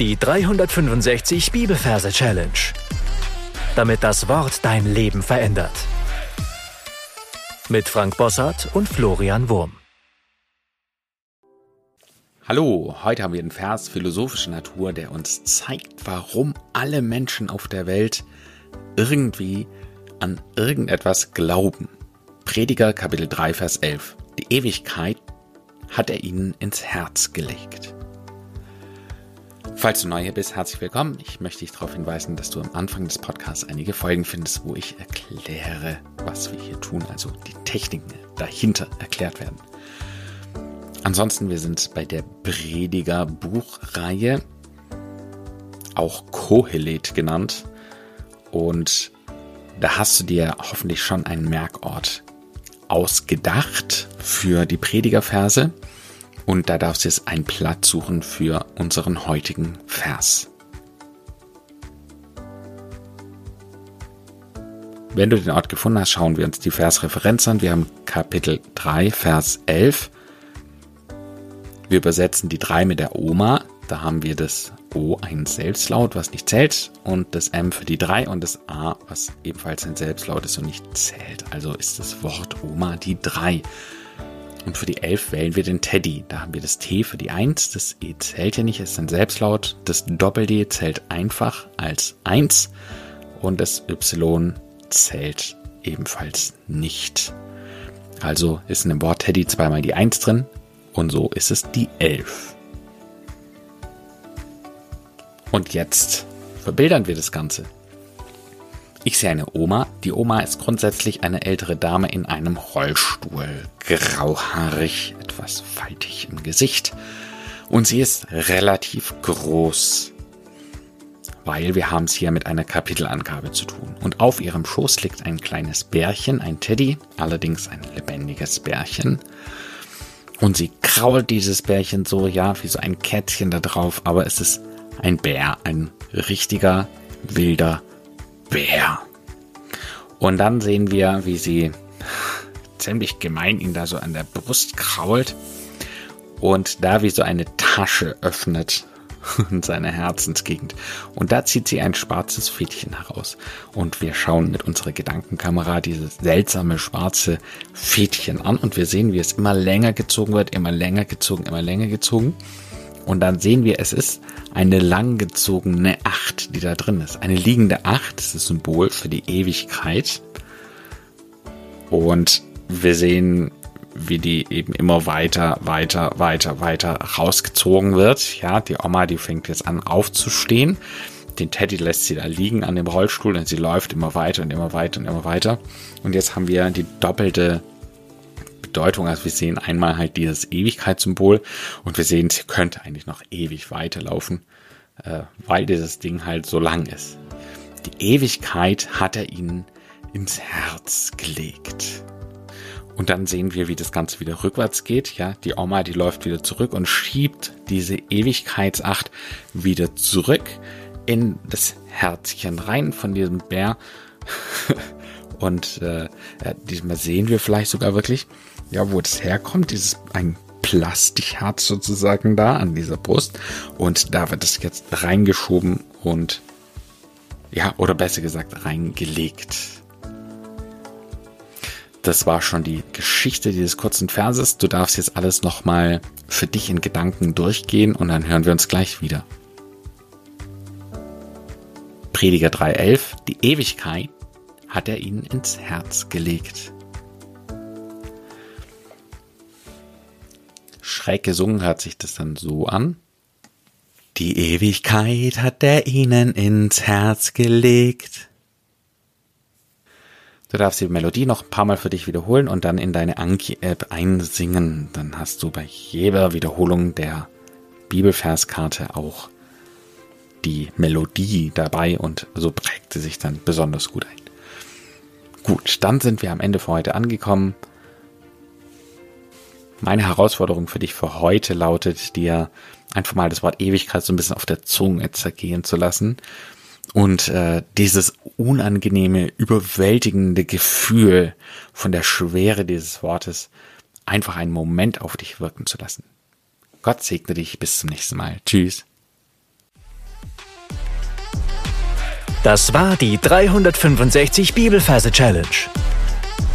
Die 365 Bibelverse Challenge. Damit das Wort dein Leben verändert. Mit Frank Bossart und Florian Wurm. Hallo, heute haben wir einen Vers philosophischer Natur, der uns zeigt, warum alle Menschen auf der Welt irgendwie an irgendetwas glauben. Prediger Kapitel 3, Vers 11. Die Ewigkeit hat er ihnen ins Herz gelegt. Falls du neu hier bist, herzlich willkommen. Ich möchte dich darauf hinweisen, dass du am Anfang des Podcasts einige Folgen findest, wo ich erkläre, was wir hier tun, also die Techniken dahinter erklärt werden. Ansonsten, wir sind bei der Prediger Buchreihe, auch Kohelet genannt. Und da hast du dir hoffentlich schon einen Merkort ausgedacht für die Predigerverse. Und da darfst du jetzt einen Platz suchen für unseren heutigen Vers. Wenn du den Ort gefunden hast, schauen wir uns die Versreferenz an. Wir haben Kapitel 3, Vers 11. Wir übersetzen die 3 mit der Oma. Da haben wir das O ein Selbstlaut, was nicht zählt, und das M für die 3 und das A, was ebenfalls ein Selbstlaut ist und nicht zählt. Also ist das Wort Oma die 3. Und für die 11 wählen wir den Teddy. Da haben wir das T für die 1. Das E zählt ja nicht, ist ein Selbstlaut. Das Doppel-D zählt einfach als 1. Und das Y zählt ebenfalls nicht. Also ist in dem Wort Teddy zweimal die 1 drin. Und so ist es die 11. Und jetzt verbildern wir das Ganze. Ich sehe eine Oma. Die Oma ist grundsätzlich eine ältere Dame in einem Rollstuhl. Grauhaarig, etwas faltig im Gesicht. Und sie ist relativ groß. Weil wir haben es hier mit einer Kapitelangabe zu tun. Und auf ihrem Schoß liegt ein kleines Bärchen, ein Teddy, allerdings ein lebendiges Bärchen. Und sie krault dieses Bärchen so, ja, wie so ein Kätzchen da drauf, aber es ist ein Bär, ein richtiger, wilder Bär. Und dann sehen wir, wie sie ziemlich gemein ihn da so an der Brust krault und da wie so eine Tasche öffnet in seiner Herzensgegend. Und da zieht sie ein schwarzes Fädchen heraus. Und wir schauen mit unserer Gedankenkamera dieses seltsame schwarze Fädchen an und wir sehen, wie es immer länger gezogen wird, immer länger gezogen, immer länger gezogen. Und dann sehen wir, es ist eine langgezogene Acht, die da drin ist. Eine liegende Acht, das ist das Symbol für die Ewigkeit. Und wir sehen, wie die eben immer weiter, weiter, weiter, weiter rausgezogen wird. Ja, die Oma, die fängt jetzt an aufzustehen. Den Teddy lässt sie da liegen an dem Rollstuhl und sie läuft immer weiter und immer weiter und immer weiter. Und jetzt haben wir die doppelte Bedeutung. Also wir sehen einmal halt dieses Ewigkeitssymbol und wir sehen, sie könnte eigentlich noch ewig weiterlaufen, äh, weil dieses Ding halt so lang ist. Die Ewigkeit hat er ihnen ins Herz gelegt. Und dann sehen wir, wie das Ganze wieder rückwärts geht. Ja, die Oma, die läuft wieder zurück und schiebt diese Ewigkeitsacht wieder zurück in das Herzchen rein von diesem Bär. und äh, diesmal sehen wir vielleicht sogar wirklich, ja, wo das herkommt, dieses ein Plastikherz sozusagen da an dieser Brust. Und da wird es jetzt reingeschoben und ja, oder besser gesagt reingelegt. Das war schon die Geschichte dieses kurzen Verses. Du darfst jetzt alles nochmal für dich in Gedanken durchgehen und dann hören wir uns gleich wieder. Prediger 3.11 Die Ewigkeit hat er ihnen ins Herz gelegt. Schräg gesungen hört sich das dann so an. Die Ewigkeit hat er ihnen ins Herz gelegt. Du darfst die Melodie noch ein paar Mal für dich wiederholen und dann in deine Anki-App einsingen. Dann hast du bei jeder Wiederholung der Bibelverskarte auch die Melodie dabei und so prägt sie sich dann besonders gut ein. Gut, dann sind wir am Ende für heute angekommen. Meine Herausforderung für dich für heute lautet, dir einfach mal das Wort Ewigkeit so ein bisschen auf der Zunge zergehen zu lassen und äh, dieses unangenehme, überwältigende Gefühl von der Schwere dieses Wortes einfach einen Moment auf dich wirken zu lassen. Gott segne dich, bis zum nächsten Mal. Tschüss. Das war die 365 Bibelferse Challenge.